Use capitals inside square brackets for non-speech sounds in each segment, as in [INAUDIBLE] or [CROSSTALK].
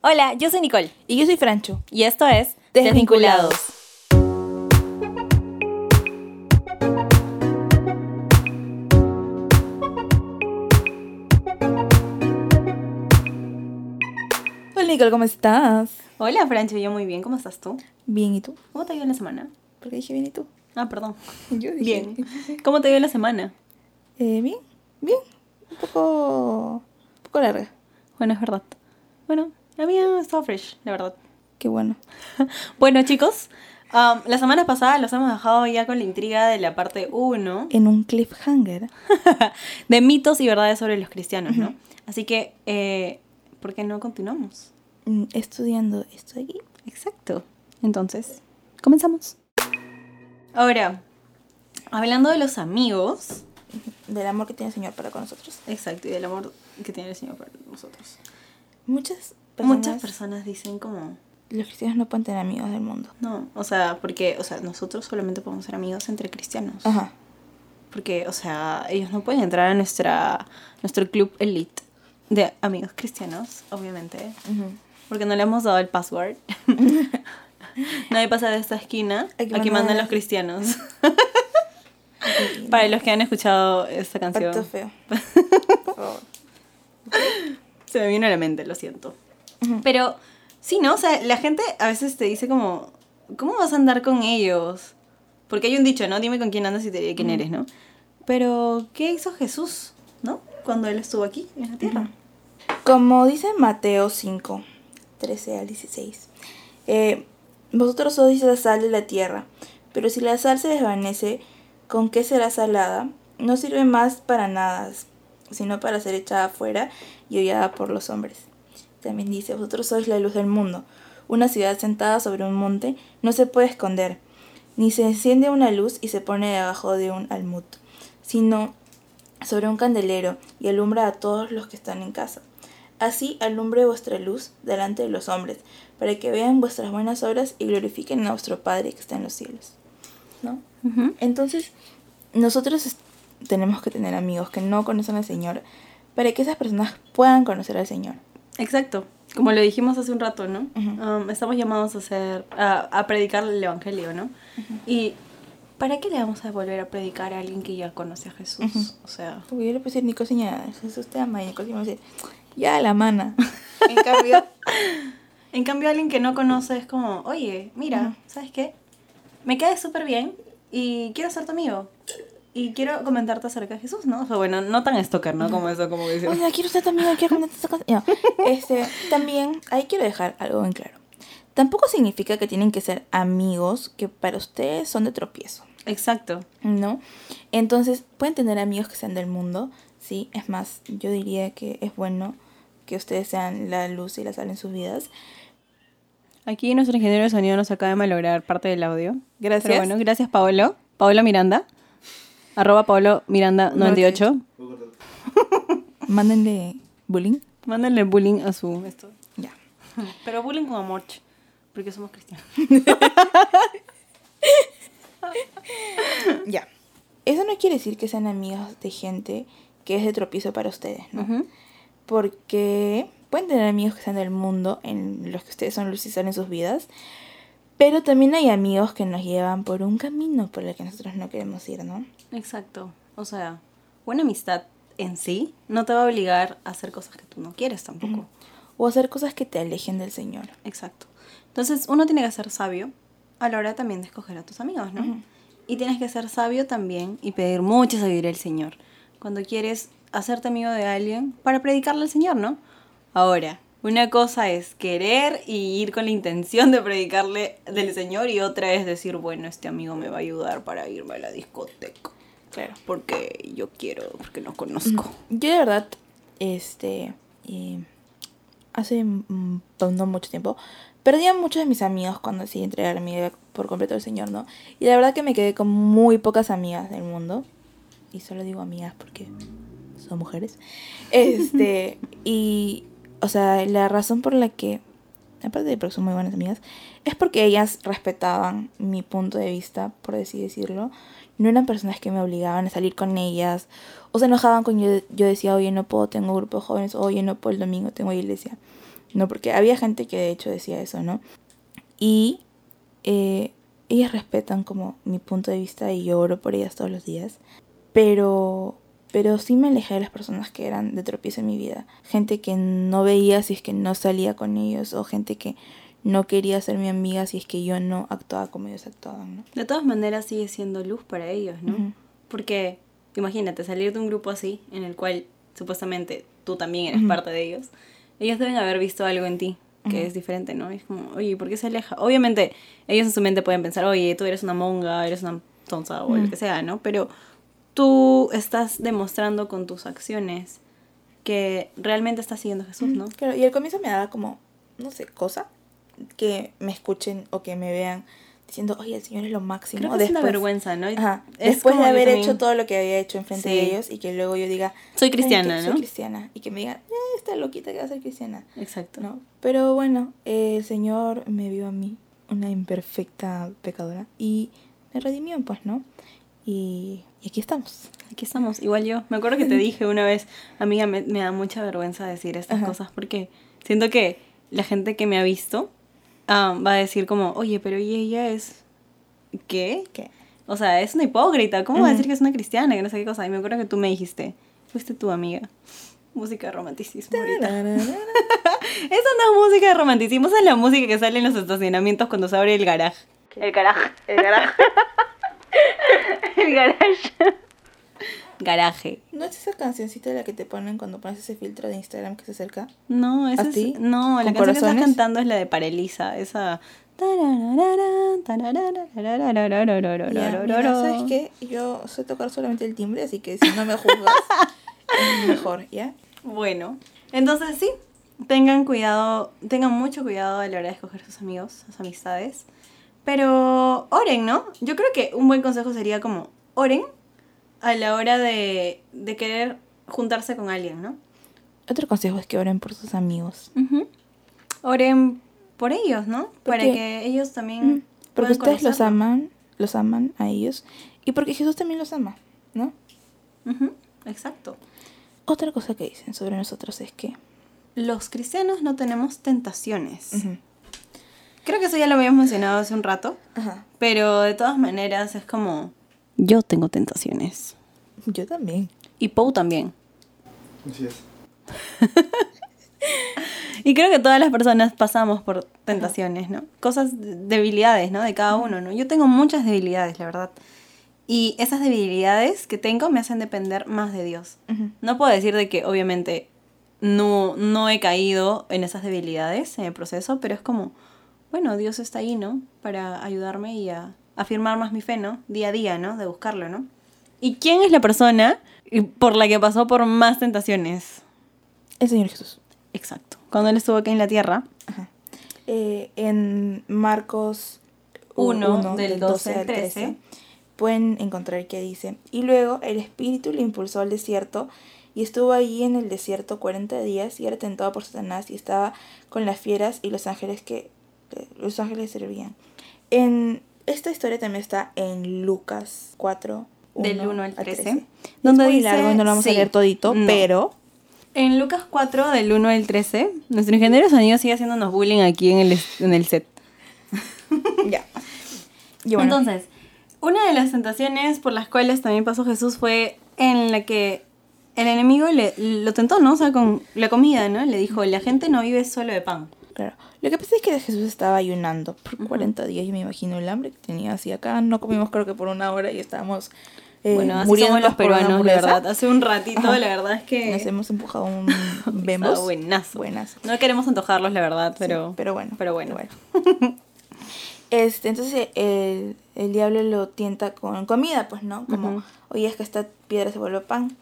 Hola, yo soy Nicole Y yo soy Francho. y esto es Desvinculados. Hola Nicole, ¿cómo estás? Hola, Francho, yo muy bien, ¿cómo estás tú? Bien, ¿y tú? ¿Cómo te ha ido en la semana? ¿Por qué dije bien y tú? Ah, perdón. [LAUGHS] Yo dije Bien. ¿Cómo te ha ido en la semana? Eh, bien, bien. Un poco, un poco larga. Bueno, es verdad. Bueno, la mía ha estado fresh, la verdad. Qué bueno. [LAUGHS] Bueno, chicos, um, la semana pasada los hemos dejado ya con la intriga de la parte 1 En un cliffhanger. [LAUGHS] de mitos y verdades sobre los cristianos, ¿no? Así que, eh, ¿por qué no continuamos? mm, Estudiando esto aquí. Exacto. Entonces, comenzamos. Ahora, hablando de los amigos, Del amor que tiene el Señor para con nosotros. exacto, y del amor que tiene el Señor para nosotros. Muchas personas, Muchas personas dicen como, los cristianos no pueden tener amigos del mundo. no, o sea, porque, o sea, nosotros solamente podemos ser amigos entre cristianos. Ajá. Porque, o sea, ellos no pueden entrar a nuestra, nuestro club elite de amigos cristianos, obviamente. Porque no le hemos dado el password. [LAUGHS] Nadie pasa de esta esquina. Aquí Aquí, mandan- los cristianos. [LAUGHS] Para los que han escuchado esta canción. Pacto feo. [LAUGHS] Se me vino a la mente, lo siento. Pero, sí, ¿no? O sea, la gente a veces te dice como, ¿cómo vas a andar con ellos? Porque hay un dicho, ¿no? Dime con quién andas y te diré quién eres, ¿no? Pero, ¿qué hizo Jesús, no? Cuando él estuvo aquí, en la tierra. Como dice Mateo 5, 13 al 16. eh, vosotros sois la sal de la tierra, pero si la sal se desvanece, ¿con qué será salada? No sirve más para nada, sino para ser echada afuera y hollada por los hombres. También dice, vosotros sois la luz del mundo. Una ciudad sentada sobre un monte no se puede esconder, ni se enciende una luz y se pone debajo de un almud, sino sobre un candelero y alumbra a todos los que están en casa. Así alumbre vuestra luz delante de los hombres, para que vean vuestras buenas obras y glorifiquen a vuestro Padre que está en los cielos. ¿No? Entonces, nosotros tenemos que tener amigos que no conocen al Señor, para que esas personas puedan conocer al Señor. Exacto. Como lo dijimos hace un rato, ¿no? Um, estamos llamados a hacer, a, a predicar el evangelio, ¿no? Y ¿para qué le vamos a volver a predicar a alguien que ya conoce a Jesús? O sea, Porque yo le puedo decir, Nico, Jesús te ama, y Nico me va a decir, ya la mana. [LAUGHS] en cambio, en cambio alguien que no conoce es como, oye, mira. ¿sabes qué? Me caes súper bien y quiero ser tu amigo. Y quiero comentarte acerca de Jesús, ¿no? O sea, bueno, no tan stalker, ¿no? Como eso, como que dice. Oye, quiero ser tu amigo, quiero contarte esta cosa. No, este, también, ahí quiero dejar algo en claro. Tampoco significa que tienen que ser amigos que para ustedes son de tropiezo, Exacto. ¿no? Entonces, pueden tener amigos que sean del mundo, sí. Es más, yo diría que es bueno que ustedes sean la luz y la sal en sus vidas. Aquí nuestro ingeniero de sonido nos acaba de malograr parte del audio. Gracias. Pero bueno, gracias Paolo. Paolo Miranda. Arroba Paolo Miranda 98. [LAUGHS] Mándenle bullying. Mándenle bullying a su esto. Ya. [LAUGHS] Pero bullying con amor, ch, porque somos cristianos. [LAUGHS] Ya. Eso no quiere decir que sean amigos de gente que es de tropiezo para ustedes, ¿no? Porque pueden tener amigos que sean del mundo, en los que ustedes son luz y sal en sus vidas, pero también hay amigos que nos llevan por un camino por el que nosotros no queremos ir, ¿no? Exacto. O sea, una amistad en sí no te va a obligar a hacer cosas que tú no quieres tampoco. O hacer cosas que te alejen del Señor. Exacto. Entonces, uno tiene que ser sabio a la hora también de escoger a tus amigos, ¿no? Y tienes que ser sabio también y pedir mucha sabiduría al Señor. Cuando quieres hacerte amigo de alguien para predicarle al Señor, ¿no? Ahora, una cosa es querer y ir con la intención de predicarle del Señor y otra es decir, bueno, este amigo me va a ayudar para irme a la discoteca. Claro. Porque yo quiero, porque no conozco. Yo de verdad, este, eh, hace mm, no mucho tiempo, perdí a muchos de mis amigos cuando decidí entregar mi vida por completo al Señor, ¿no? Y la verdad que me quedé con muy pocas amigas del mundo. Y solo digo amigas porque son mujeres. Este, [LAUGHS] y, o sea, la razón por la que, aparte de porque son muy buenas amigas, es porque ellas respetaban mi punto de vista, por así decirlo. No eran personas que me obligaban a salir con ellas. O se enojaban cuando yo, yo decía, oye, no puedo, tengo grupo de jóvenes. Oye, no puedo, el domingo tengo iglesia. ¿no? Porque había gente que de hecho decía eso, ¿no? Y eh, ellas respetan como mi punto de vista y yo oro por ellas todos los días, pero, pero sí me alejé de las personas que eran de tropiezo en mi vida. Gente que no veía si es que no salía con ellos o gente que no quería ser mi amiga si es que yo no actuaba como ellos actuaban, ¿no? De todas maneras sigue siendo luz para ellos, ¿no? Porque imagínate salir de un grupo así, en el cual supuestamente tú también eres parte de ellos. Ellos deben haber visto algo en ti que es diferente, ¿no? Es como, oye, ¿por qué se aleja? Obviamente ellos en su mente pueden pensar, oye, tú eres una monga, eres una tonza o lo que sea, ¿no? Pero tú estás demostrando con tus acciones que realmente estás siguiendo a Jesús, ¿no? Claro, y al comienzo me daba como, no sé, cosa que me escuchen o que me vean diciendo, oye, el Señor es lo máximo. Creo que es una Después- vergüenza, ¿no? Ajá, Es después de haber también- hecho todo lo que había hecho enfrente de Sí. ellos y que luego yo diga, Soy "Ay, cristiana, ¿no? Soy cristiana. Y que me digan, eh, esta loquita que va a ser cristiana. Exacto. ¿no? Pero bueno, eh, el Señor me vio a mí, una imperfecta pecadora, y me redimió, pues, ¿no? Y, y aquí estamos. Aquí estamos, igual yo. Me acuerdo que te dije una vez, amiga, me, me da mucha vergüenza decir estas Ajá. cosas porque siento que la gente que me ha visto va a decir como, oye, pero ¿y ella es qué? ¿Qué? O sea, es una hipócrita. ¿Cómo va a decir que es una cristiana? Que no sé qué cosa. Y me acuerdo que tú me dijiste, fuiste tu amiga. Música de romanticismo ahorita. [LAUGHS] Esa no es música de romanticismo, esa es la música que sale en los estacionamientos cuando se abre el garaje. El garaje. El garaje. [LAUGHS] el garaje. Garaje. ¿No es esa cancioncita la que te ponen cuando pones ese filtro de Instagram que se acerca? No, esa ¿A es, ti? no, la ¿Con canción que estás corazones? cantando es la de Parelisa, esa mira, ¿sabes qué? Yo sé tocar solamente el timbre, así que si no me juzgas, [LAUGHS] es mejor, ¿ya? Bueno, entonces sí, tengan cuidado, tengan mucho cuidado a la hora de escoger sus amigos, sus amistades. Pero oren, ¿no? Yo creo que un buen consejo sería como oren a la hora de, de querer juntarse con alguien, ¿no? Otro consejo es que oren por sus amigos. Oren por ellos, ¿no? Para que ellos también... Mm, Porque ustedes los aman, los aman a ellos, y porque Jesús también los ama, ¿no? Exacto. Otra cosa que dicen sobre nosotros es que... Los cristianos no tenemos tentaciones. Creo que eso ya lo habíamos mencionado hace un rato, Ajá. pero de todas maneras es como... Yo tengo tentaciones. Yo también. Y Poe también. Así es. [LAUGHS] Y creo que todas las personas pasamos por tentaciones, ¿no? Cosas, debilidades, ¿no? De cada uno, ¿no? Yo tengo muchas debilidades, la verdad. Y esas debilidades que tengo me hacen depender más de Dios. No puedo decir de que obviamente no, no he caído en esas debilidades en el proceso, pero es como, bueno, Dios está ahí, ¿no? Para ayudarme y a afirmar más mi fe, ¿no? Día a día, ¿no? De buscarlo, ¿no? ¿Y quién es la persona por la que pasó por más tentaciones? El Señor Jesús. Exacto. Cuando él estuvo aquí en la tierra, Ajá. Eh, en Marcos Uno, 1, del 12 al 13, pueden encontrar que dice, y luego el Espíritu le impulsó al desierto y estuvo allí en el desierto 40 días y era tentado por Satanás y estaba con las fieras y los ángeles que los ángeles servían. En esta historia también está en Lucas 4, Del 1 al 13, donde donde es muy dice- largo, no lo vamos sí, a leer todito, no. pero en Lucas 4, del 1 al 13, nuestro ingeniero de sonido sigue haciéndonos bullying aquí en el, en el set. [LAUGHS] ya. Bueno, Entonces, una de las tentaciones por las cuales también pasó Jesús fue en la que el enemigo le, lo tentó, ¿no? O sea, con la comida, ¿no? Le dijo, la gente no vive solo de pan. Claro. Lo que pasa es que Jesús estaba ayunando por 40 días. Yo me imagino el hambre que tenía así acá. No comimos creo que por una hora y estábamos eh, bueno, así somos los peruanos, la verdad. Hace un ratito, Ajá. la verdad es que... Nos hemos empujado un [LAUGHS] bembos. buenazo. Buenazo. No queremos antojarlos, la verdad, pero... Sí, pero bueno. Pero bueno. [LAUGHS] Este, entonces el, el diablo lo tienta con comida, pues, ¿no? Como, Ujú. oye, es que esta piedra se vuelve pan.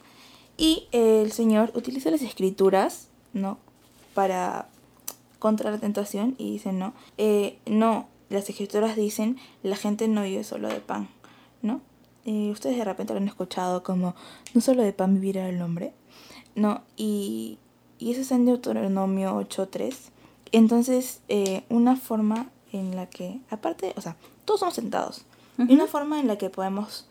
Y el Señor utiliza las escrituras, ¿no? Para contra la tentación y dice, no, eh, no, las escrituras dicen, la gente no vive solo de pan, ¿no? Eh, ustedes de repente lo han escuchado como, no solo de pan vivirá el hombre, ¿no? Y, y eso está en Deuteronomio 8.3. Entonces, eh, una forma en la que, aparte, o sea, todos somos sentados. Y Ujú. una forma en la que podemos,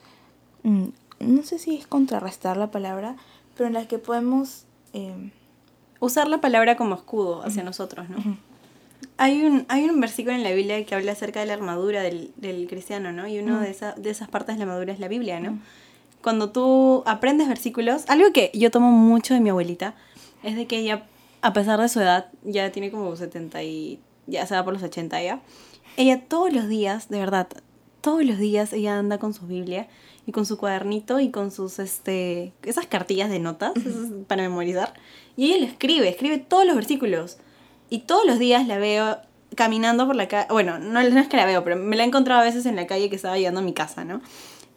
mm, no sé si es contrarrestar la palabra, pero en la que podemos eh, usar la palabra como escudo hacia nosotros, ¿no? Hay un, hay un versículo en la Biblia que habla acerca de la armadura del, del cristiano, ¿no? Y una de, esa- de esas partes de la armadura es la Biblia, ¿no? Cuando tú aprendes versículos, algo que yo tomo mucho de mi abuelita, es de que ella, a pesar de su edad, ya tiene como 70 y ya se va por los 80 ya, ella todos los días, de verdad, todos los días ella anda con su Biblia y con su cuadernito y con sus, este, esas cartillas de notas esas para memorizar. Y ella lo escribe, escribe todos los versículos. Y todos los días la veo caminando por la calle. Bueno, no, no es que la veo, pero me la he encontrado a veces en la calle que estaba llegando a mi casa, ¿no?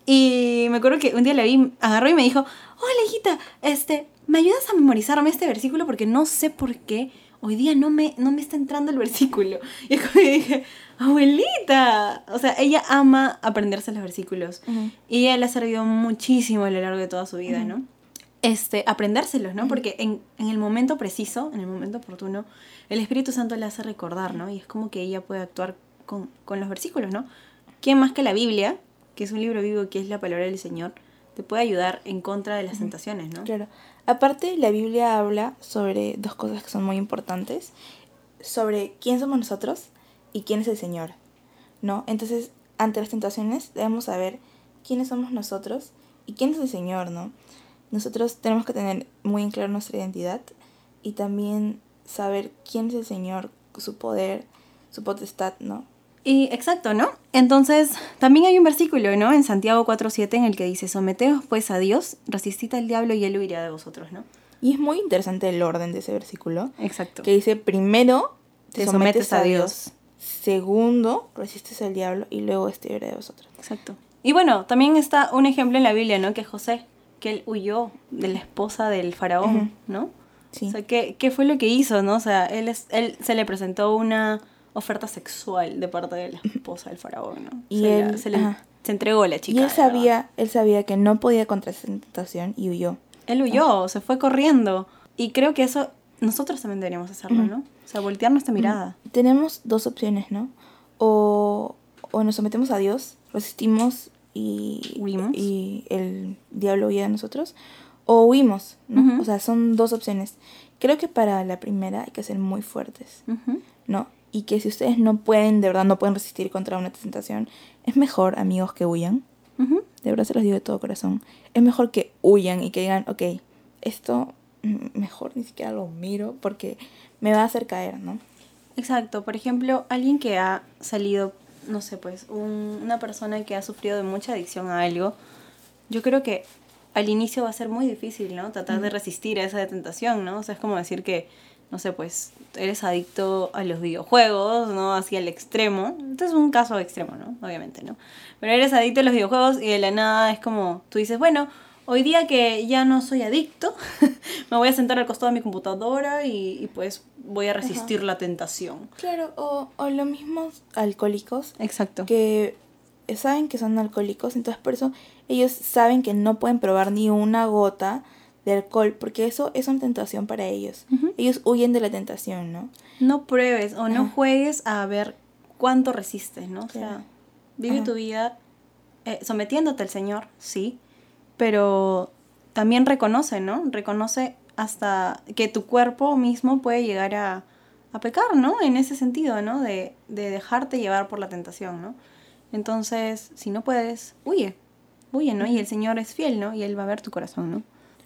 Y me acuerdo que un día la vi, agarró y me dijo, hola hijita, este, ¿me ayudas a memorizarme este versículo? Porque no sé por qué hoy día no me, no me está entrando el versículo. [LAUGHS] Y es como dije, abuelita. O sea, ella ama aprenderse los versículos. Y ella le ha servido muchísimo a lo largo de toda su vida, ¿no? Este, aprendérselos, ¿no? Porque en, en el momento preciso, en el momento oportuno, el Espíritu Santo le hace recordar, ¿no? Y es como que ella puede actuar con, con los versículos, ¿no? ¿Quién más que la Biblia, que es un libro vivo que es la palabra del Señor, te puede ayudar en contra de las tentaciones, ¿no? Claro. Aparte, la Biblia habla sobre dos cosas que son muy importantes. Sobre quién somos nosotros y quién es el Señor. ¿No? Entonces, ante las tentaciones debemos saber quiénes somos nosotros y quién es el Señor, ¿no? Nosotros tenemos que tener muy en claro nuestra identidad y también saber quién es el Señor, su poder, su potestad, ¿no? Y exacto, ¿no? Entonces, también hay un versículo, ¿no? En Santiago 4.7 en el que dice, someteos pues a Dios, resistid al diablo y él huirá de vosotros, ¿no? Y es muy interesante el orden de ese versículo. Exacto. que dice primero Te sometes a Dios. segundo resistes al diablo y luego este libre de vosotros. Exacto. Y bueno, también está un ejemplo en la Biblia, ¿no? Que es José, que él huyó de la esposa del faraón. ¿no? Sí. O sea, ¿qué, ¿qué fue lo que hizo, no? O sea, él, es, él se le presentó una oferta sexual de parte de la esposa del faraón, ¿no? Y se, él- la- se, le- se entregó a la chica. y él sabía, él sabía que no podía contra esa tentación y huyó. Él huyó, se fue corriendo. Y creo que eso nosotros también deberíamos hacerlo. ¿no? O sea, voltear nuestra mirada. Tenemos dos opciones, ¿no? O, o nos sometemos a Dios, resistimos y, Huimos. y el diablo huye de nosotros, o huimos, ¿no? Ujú. O sea, son dos opciones. Creo que para la primera hay que ser muy fuertes. ¿no? Y que si ustedes no pueden, de verdad no pueden resistir contra una tentación, es mejor, amigos, que huyan. Ujú. De verdad se los digo de todo corazón. Es mejor que huyan y que digan, ok, esto mm, mejor ni siquiera lo miro porque me va a hacer caer, ¿no? Exacto. Por ejemplo, alguien que ha salido, no sé, pues, un- una persona que ha sufrido de mucha adicción a algo, yo creo que al inicio va a ser muy difícil, ¿no? Tratar de resistir a esa tentación, ¿no? O sea, es como decir que, no sé, pues, eres adicto a los videojuegos, ¿no? Así al extremo. Este es un caso extremo, ¿no? Obviamente, ¿no? Pero eres adicto a los videojuegos y de la nada es como, tú dices, bueno, hoy día que ya no soy adicto, [LAUGHS] me voy a sentar al costado de mi computadora y, y, pues voy a resistir la tentación. Claro, o, o los mismos alcohólicos Exacto. que saben que son alcohólicos, entonces por eso ellos saben que no pueden probar ni una gota de alcohol, porque eso es una tentación para ellos. Ellos huyen de la tentación, ¿no? No pruebes o no Ajá. juegues a ver cuánto resistes, ¿no? O sea, vive Ajá. tu vida eh, sometiéndote al Señor, sí, pero también reconoce, ¿no? Reconoce hasta que tu cuerpo mismo puede llegar a, a pecar, ¿no? En ese sentido, ¿no? De, de dejarte llevar por la tentación, ¿no? Entonces, si no puedes, huye, huye, ¿no? Y el Señor es fiel, ¿no? Y Él va a ver tu corazón, ¿no?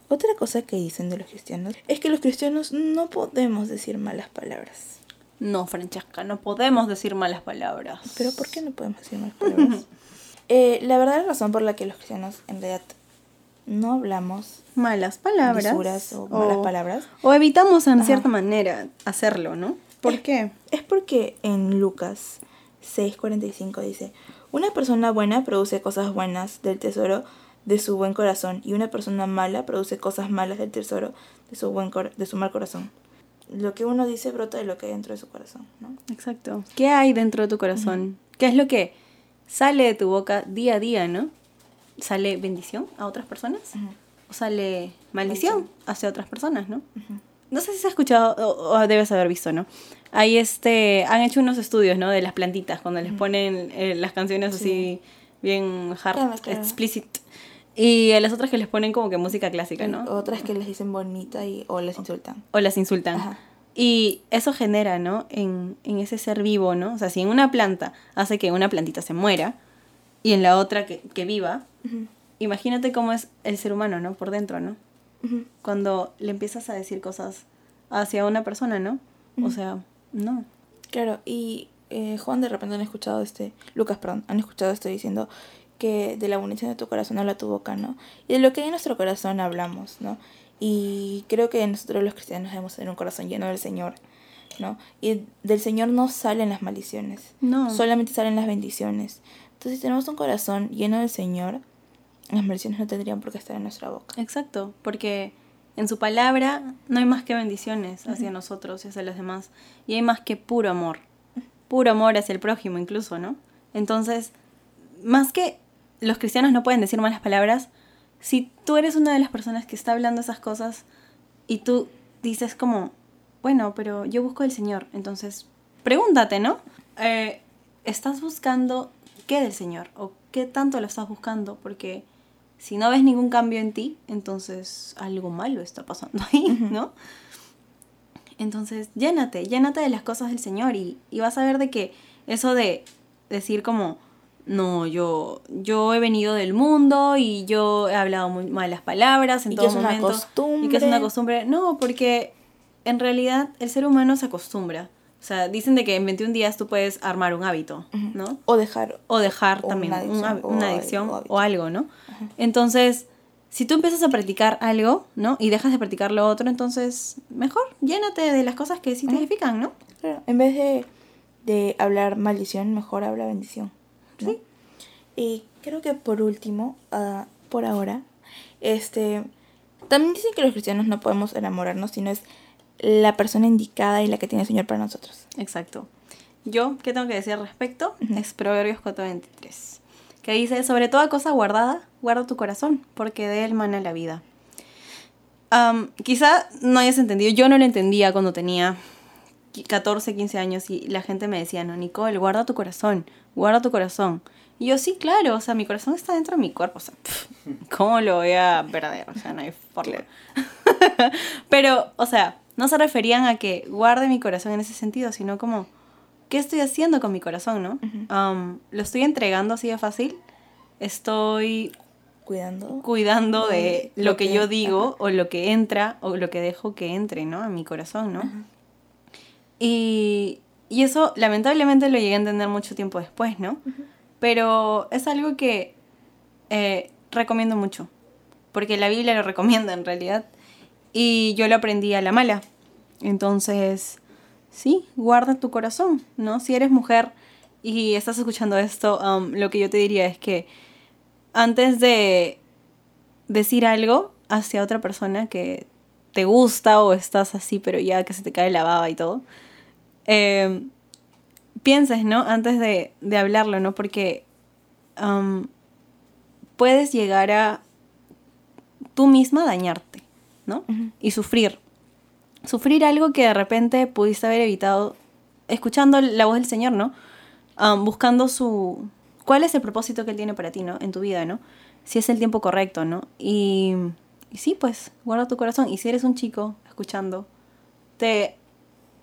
Otra cosa que dicen de los cristianos es que los cristianos no podemos decir malas palabras. No, Francesca, no podemos decir malas palabras. Pero ¿por qué no podemos decir malas palabras? [LAUGHS] Eh, la verdadera razón por la que los cristianos en realidad no hablamos malas palabras o malas palabras o evitamos en Ajá. cierta manera hacerlo, ¿no? ¿Por qué? es porque en Lucas 6:45 dice, una persona buena produce cosas buenas del tesoro de su buen corazón y una persona mala produce cosas malas del tesoro de su, buen cor- de su mal corazón. Lo que uno dice brota de lo que hay dentro de su corazón, ¿no? Exacto. ¿Qué hay dentro de tu corazón? ¿Qué es lo que sale de tu boca día a día, no? ¿Sale bendición a otras personas? ¿O sale maldición Maldición. hacia otras personas, no? No sé si se ha escuchado o, o debes haber visto, ¿no? Hay este, han hecho unos estudios, ¿no? De las plantitas, cuando les ponen eh, las canciones así bien hard, Claro, claro. explicit. Y a las otras que les ponen como que música clásica, ¿no? Otras que les dicen bonita y, o les insultan. O las insultan. Ajá. Y eso genera, ¿no? En, en ese ser vivo, ¿no? O sea, si en una planta hace que una plantita se muera y en la otra que, que viva, Ujú, imagínate cómo es el ser humano, ¿no? Por dentro, ¿no? ujú. Cuando le empiezas a decir cosas hacia una persona, ¿no? O sea, no. Claro, y eh, Juan de repente han escuchado este, Lucas, perdón, han escuchado esto diciendo que de la abundancia de tu corazón habla tu boca, ¿no? Y de lo que hay en nuestro corazón hablamos, ¿no? Y creo que nosotros los cristianos debemos tener un corazón lleno del Señor, ¿no? Y del Señor no salen las maldiciones, No. solamente salen las bendiciones. Entonces, si tenemos un corazón lleno del Señor, las maldiciones no tendrían por qué estar en nuestra boca. Exacto, porque en su palabra no hay más que bendiciones hacia nosotros y hacia los demás. Y hay más que puro amor. Puro amor hacia el prójimo incluso, ¿no? Entonces, más que los cristianos no pueden decir malas palabras, si tú eres una de las personas que está hablando esas cosas y tú dices como, bueno, pero yo busco el Señor, entonces pregúntate, ¿no? Eh, ¿Estás buscando qué del Señor? ¿O qué tanto lo estás buscando? Porque si no ves ningún cambio en ti, entonces algo malo está pasando ahí, ¿no? Entonces, llénate, llénate de las cosas del Señor y, y vas a ver de que eso de decir como, no, yo, yo he venido del mundo y yo he hablado muy malas palabras en Y que todo una momento. Y que es una costumbre. No, porque en realidad el ser humano se acostumbra. O sea, dicen de que en 21 días tú puedes armar un hábito, ¿no? O dejar O dejar O también una un adicción, o una algo, adicción o o, hábito. algo, ¿no? Entonces, si tú empiezas a practicar algo, ¿no? Y dejas de practicar lo otro, entonces, mejor, llénate de las cosas que sí te edifican, ¿no? Claro, en vez de, de hablar maldición, mejor habla bendición. ¿no? Sí. Y creo que por último, ah, por ahora, este también dicen que los cristianos no podemos enamorarnos, sino es la persona indicada y la que tiene el Señor para nosotros. Exacto. Yo, ¿qué tengo que decir al respecto? Es Proverbios 4.23, que dice, sobre toda cosa guardada, guarda tu corazón, porque de él mana la vida. Am, quizá no hayas entendido, yo no lo entendía cuando tenía qui- 14, 15 años y la gente me decía, no, Nicole, guarda tu corazón, guarda tu corazón. Y yo, sí, claro, o sea, mi corazón está dentro de mi cuerpo, o sea, pff, [LAUGHS] ¿cómo lo voy a perder? O sea, no hay forma. [LAUGHS] Pero, o sea, no se referían a que guarde mi corazón en ese sentido, sino como, ¿qué estoy haciendo con mi corazón, no? Am, ¿Lo estoy entregando así de fácil? ¿Estoy Cuidando. cuidando de lo lo que que- yo digo o lo que entra o lo que dejo que entre, ¿no? A mi corazón, ¿no? Y, y eso lamentablemente lo llegué a entender mucho tiempo después, ¿no? Pero es algo que eh, recomiendo mucho, porque la Biblia lo recomienda en realidad y yo lo aprendí a la mala. Entonces, sí, guarda tu corazón, ¿no? Si eres mujer y estás escuchando esto, um, lo que yo te diría es que antes de decir algo hacia otra persona que te gusta o estás así, pero ya que se te cae la baba y todo, eh, pienses, ¿no? Antes de, de hablarlo, ¿no? Porque um, puedes llegar a tú misma dañarte, ¿no? Y sufrir. Sufrir algo que de repente pudiste haber evitado escuchando la voz del Señor, ¿no? Um, buscando su... ¿Cuál es el propósito que Él tiene para ti, ¿no? En tu vida, ¿no? Si es el tiempo correcto, ¿no? Y, y sí, pues, guarda tu corazón. Y si eres un chico escuchando, te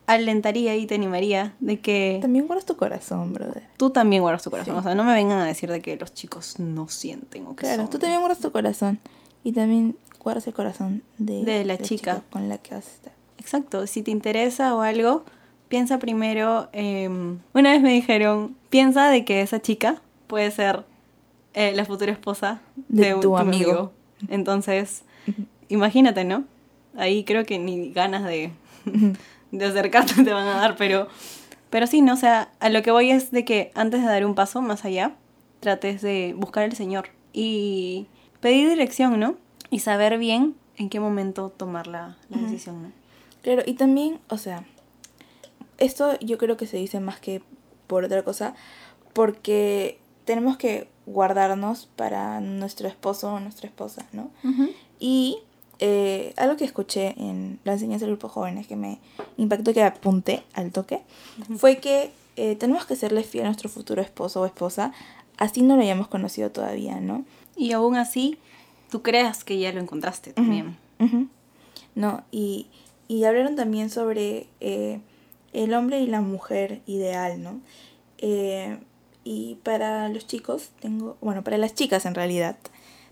alentaría y te animaría de que También guardas tu corazón, brother. tú también guardas tu corazón. Sí. O sea, no me vengan a decir de que los chicos no sienten o que Claro, son- tú también guardas tu corazón. Y también guardas el corazón de, De la chica. con la que vas a estar. Exacto, si te interesa o algo, piensa primero, em, una vez me dijeron, piensa de que esa chica puede ser eh, la futura esposa de, De un- tu tu amigo. amigo. Entonces, imagínate, ¿no? Ahí creo que ni ganas de, [LAUGHS] de acercarte te van a dar, pero, pero sí, ¿no? O sea, a lo que voy es de que antes de dar un paso más allá, trates de buscar al Señor y pedir dirección, ¿no? Y saber bien en qué momento tomar la, la decisión, ¿no? Claro, y también, o sea, esto yo creo que se dice más que por otra cosa, porque tenemos que guardarnos para nuestro esposo o nuestra esposa, ¿no? Y eh, algo que escuché en la enseñanza del grupo jóvenes que me impactó, que apunté al toque, fue que eh, tenemos que serle fiel a nuestro futuro esposo o esposa, así no lo hayamos conocido todavía, ¿no? Y aún así, tú creas que ya lo encontraste también. No, y, y hablaron también sobre eh, el hombre y la mujer ideal, ¿no? Eh, y para los chicos, tengo, bueno, para las chicas en realidad,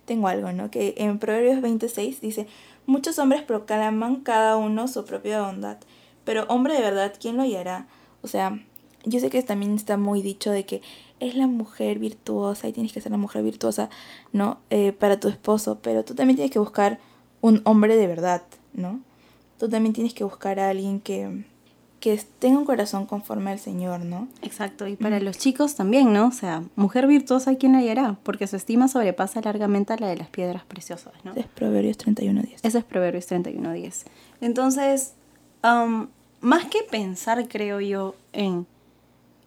tengo algo, ¿no? Que en Proverbios 26 dice, muchos hombres proclaman cada uno su propia bondad, pero hombre de verdad, ¿quién lo hallará? O sea, yo sé que también está muy dicho de que es la mujer virtuosa y tienes que ser la mujer virtuosa, ¿no? Eh, para tu esposo, pero tú también tienes que buscar un hombre de verdad, ¿no? Tú también tienes que buscar a alguien que, que tenga un corazón conforme al Señor, ¿no? Exacto, y para los chicos también, ¿no? O sea, mujer virtuosa, ¿quién la hallará? Porque su estima sobrepasa largamente a la de las piedras preciosas, ¿no? Es Proverbios 31.10. Ese es Proverbios 31.10. Entonces, más que pensar, creo yo, en,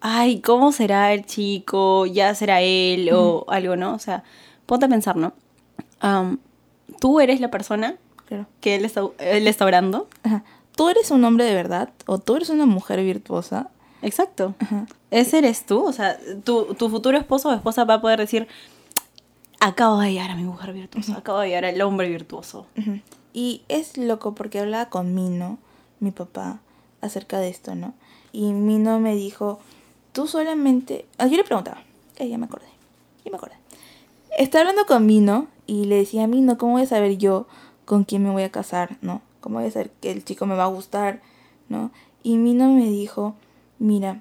ay, ¿cómo será el chico? ¿Ya será él? O algo, ¿no? O sea, ponte a pensar, ¿no? Tú eres la persona Claro. que él está, él está orando. Ajá. ¿Tú eres un hombre de verdad? ¿O tú eres una mujer virtuosa? Exacto. Ajá. Ese eres tú. O sea, tu, tu futuro esposo o esposa va a poder decir, acabo de hallar a mi mujer virtuosa, acabo de hallar al hombre virtuoso. Y es loco porque hablaba con Mino, mi papá, acerca de esto, ¿no? Y Mino me dijo, tú solamente... Ah, yo le preguntaba, que ya me acordé, ya me acordé. Estaba hablando con Mino y le decía, Mino, ¿cómo voy a saber yo con quién me voy a casar, no? ¿Cómo voy a saber que el chico me va a gustar, no? Y Mino me dijo, mira,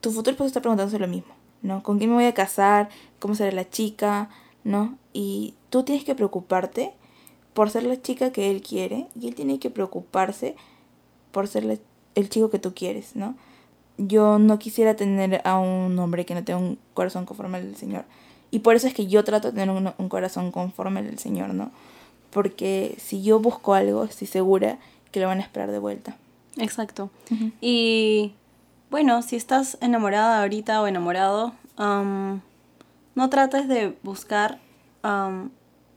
tu futuro esposo está preguntándose lo mismo, ¿no? ¿Con quién me voy a casar? ¿Cómo será la chica? ¿No? Y tú tienes que preocuparte por ser la chica que él quiere y él tiene que preocuparse por ser el chico que tú quieres, ¿no? Yo no quisiera tener a un hombre que no tenga un corazón conforme al del Señor. Y por eso es que yo trato de tener un, un corazón conforme al del Señor, ¿no? Porque si yo busco algo, estoy segura que lo van a esperar de vuelta. Exacto. Y bueno, si estás enamorada ahorita o enamorado, am, no trates de buscar,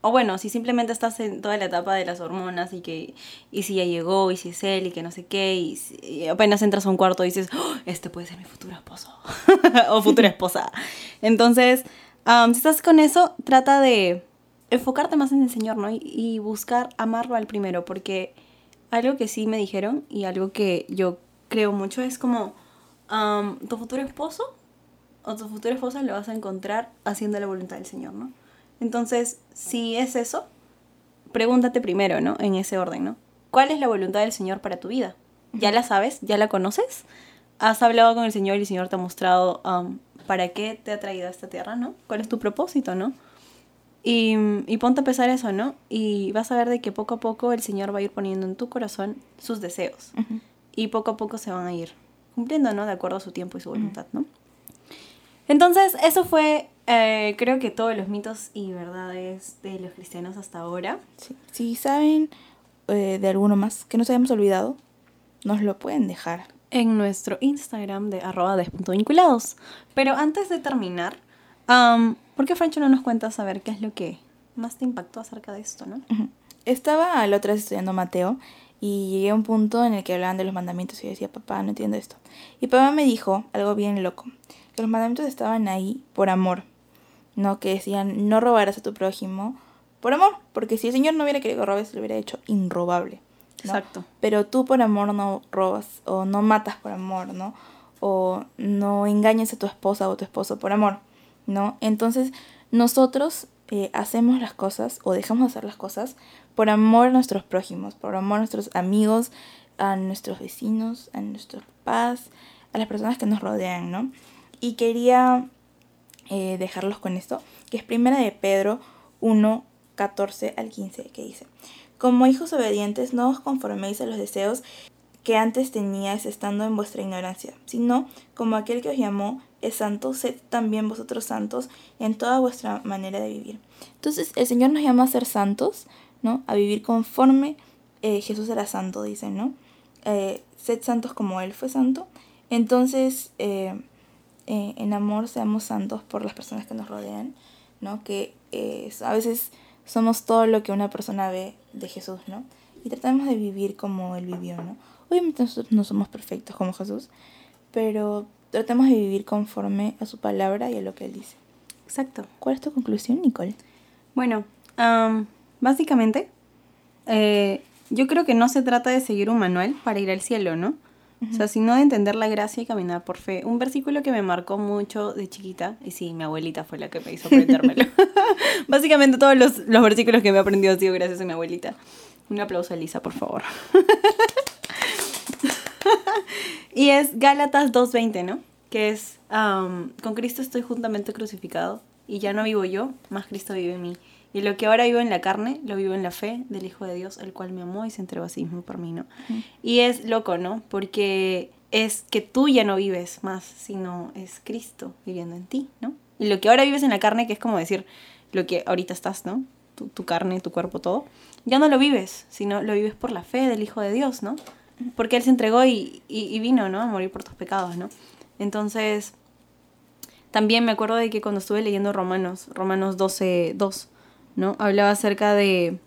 o bueno, si simplemente estás en toda la etapa de las hormonas y que, y si ya llegó, y si es él, y que no sé qué, y, apenas entras a un cuarto y dices, "Oh, este puede ser mi futuro esposo [LAUGHS] o futura esposa. Entonces, am, si estás con eso, trata de enfocarte más en el Señor, ¿no? Y, buscar amarlo al primero, porque algo que sí me dijeron y algo que yo creo mucho es como am, tu futuro esposo o tu futura esposa lo vas a encontrar haciendo la voluntad del Señor, ¿no? Entonces, si es eso, pregúntate primero, ¿no? En ese orden, ¿no? ¿Cuál es la voluntad del Señor para tu vida? ¿Ya la sabes? ¿Ya la conoces? ¿Has hablado con el Señor y el Señor te ha mostrado am, para qué te ha traído a esta tierra, ¿no? ¿Cuál es tu propósito, ¿no? Y, y ponte a pensar eso, ¿no? Y vas a ver de que poco a poco el Señor va a ir poniendo en tu corazón sus deseos. Y poco a poco se van a ir cumpliendo, ¿no? De acuerdo a su tiempo y su voluntad, ¿no? Entonces, eso fue, eh, creo que todos los mitos y verdades de los cristianos hasta ahora. Sí. Si saben eh, de alguno más que nos hayamos olvidado, nos lo pueden dejar. en nuestro Instagram de arroba des.vinculados. Pero antes de terminar, ¿por qué Francho no nos cuenta saber qué es lo que más te impactó acerca de esto, no? Estaba la otra vez estudiando Mateo y llegué a un punto en el que hablaban de los mandamientos y yo decía, papá, no entiendo esto. Y papá me dijo algo bien loco, que los mandamientos estaban ahí por amor, no que decían, no robarás a tu prójimo por amor, porque si el Señor no hubiera querido que robes, lo hubiera hecho inrobable. ¿no? Exacto. Pero tú por amor no robas o no matas por amor, ¿no? O no engañas a tu esposa o tu esposo por amor, ¿no? Entonces nosotros eh, hacemos las cosas o dejamos de hacer las cosas por amor a nuestros prójimos, por amor a nuestros amigos, a nuestros vecinos, a nuestros papás, a las personas que nos rodean, ¿no? Y quería eh, dejarlos con esto, que es primera de Pedro 1, 14 al 15, que dice, como hijos obedientes no os conforméis a los deseos que antes teníais estando en vuestra ignorancia, sino como aquel que os llamó es santo, sed también vosotros santos en toda vuestra manera de vivir. Entonces el Señor nos llama a ser santos, ¿no? A vivir conforme eh, Jesús era santo, dicen, ¿no? Eh, sed santos como Él fue santo. Entonces, eh, en amor seamos santos por las personas que nos rodean, ¿no? Que a veces somos todo lo que una persona ve de Jesús, ¿no? Y tratamos de vivir como Él vivió, ¿no? Obviamente nosotros no somos perfectos como Jesús, pero tratemos de vivir conforme a su palabra y a lo que Él dice. Exacto. ¿Cuál es tu conclusión, Nicole? Bueno, am, básicamente, eh, yo creo que no se trata de seguir un manual para ir al cielo, ¿no? O sea, sino de entender la gracia y caminar por fe. Un versículo que me marcó mucho de chiquita, y sí, mi abuelita fue la que me hizo aprendérmelo. [LAUGHS] Básicamente todos los, los versículos que me he aprendido han sido gracias a mi abuelita. Un aplauso a Elisa, por favor. [LAUGHS] [LAUGHS] y es Gálatas 2.20, ¿no? Que es, con Cristo estoy juntamente crucificado y ya no vivo yo, más Cristo vive en mí. Y lo que ahora vivo en la carne, lo vivo en la fe del Hijo de Dios, el cual me amó y se entregó a sí mismo por mí, ¿no? Y es loco, ¿no? Porque es que tú ya no vives más, sino es Cristo viviendo en ti, ¿no? Y lo que ahora vives en la carne, que es como decir lo que ahorita estás, ¿no? Tu, tu carne, tu cuerpo, todo, ya no lo vives, sino lo vives por la fe del Hijo de Dios, ¿no? Porque Él se entregó y, y, y vino, ¿no? A morir por tus pecados, ¿no? Entonces, también me acuerdo de que cuando estuve leyendo Romanos, Romanos 12, 2, ¿no? Hablaba acerca de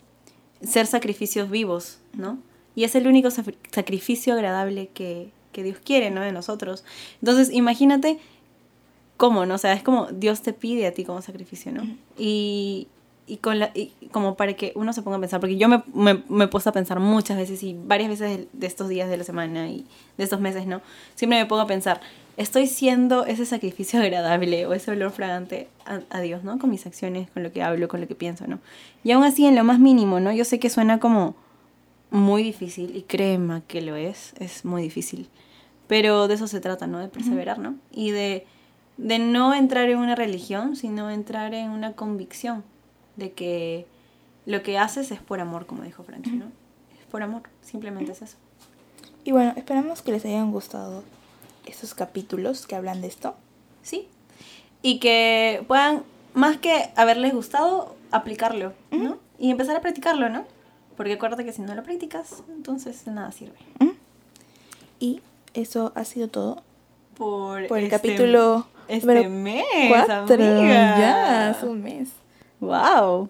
ser sacrificios vivos, ¿no? Y es el único sacrificio agradable que, que Dios quiere, ¿no? De nosotros. Entonces, imagínate cómo, ¿no? O sea, es como Dios te pide a ti como sacrificio, ¿no? Y, y, con la, y como para que uno se ponga a pensar, porque yo me, me, me he puesto a pensar muchas veces y varias veces de, estos días de la semana y de estos meses, ¿no? Siempre me pongo a pensar, estoy siendo ese sacrificio [LAUGHS] agradable o ese olor fragante a, a Dios, ¿no? Con mis acciones, con lo que hablo, con lo que pienso, ¿no? Y aún así, en lo más mínimo, ¿no? Yo sé que suena como muy difícil y créeme que lo es, es muy difícil. Pero de eso se trata, ¿no? De perseverar, ¿no? Y de, de no entrar en una religión, sino entrar en una convicción de que lo que haces es por amor, como dijo Franchi, ¿no? Es por amor, simplemente es eso. Y bueno, esperamos que les hayan gustado estos capítulos que hablan de esto. Sí. Y que puedan, más que haberles gustado, aplicarlo, ¿no? Y empezar a practicarlo, ¿no? Porque acuérdate que si no lo practicas, entonces nada sirve. Y eso ha sido todo Por, por el este- capítulo Este mes, cuatro. amiga. Ya, hace un mes. Wow.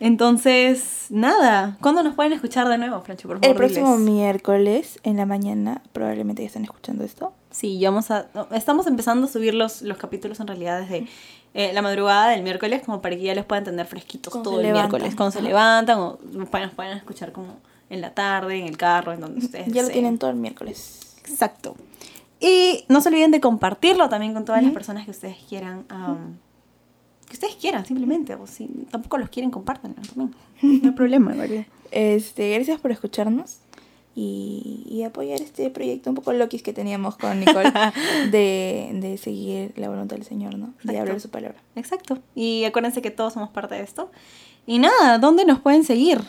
Entonces, nada. ¿Cuándo nos pueden escuchar de nuevo, Francho? Por favor, El próximo diles. miércoles en la mañana, probablemente ya están escuchando esto. Sí, ya vamos a. Estamos empezando a subir los, los capítulos en realidad desde eh, la madrugada del miércoles, como para que ya les puedan tener fresquitos Cuando todo el levantan. miércoles. Cuando se levantan o nos pueden, escuchar como en la tarde, en el carro, en donde ustedes. [LAUGHS] Ya lo tienen todo el miércoles. Exacto. Y no se olviden de compartirlo también con todas las personas que ustedes quieran. am, que ustedes quieran, simplemente. O si tampoco los quieren, compártanlo también. No hay problema, realidad. Este, gracias por escucharnos y, y apoyar este proyecto un poco loquis que teníamos con Nicole [LAUGHS] de, de seguir la voluntad del Señor, ¿no? De Exacto. hablar su palabra. Exacto. Y acuérdense que todos somos parte de esto. Y nada, ¿dónde nos pueden seguir?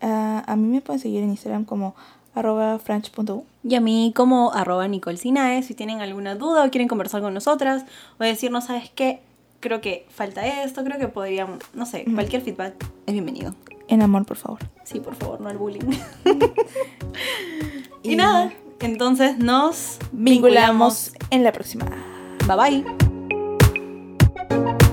Ah, a mí me pueden seguir en Instagram como arroba franch.u. Y a mí como arroba Nicole Sinae, si tienen alguna duda o quieren conversar con nosotras o decirnos, ¿sabes qué? creo que falta esto, creo que podríamos, no sé, cualquier feedback es bienvenido. En amor, por favor. Sí, por favor, no el bullying. [LAUGHS] y, nada, entonces nos vinculamos en la próxima. Bye bye.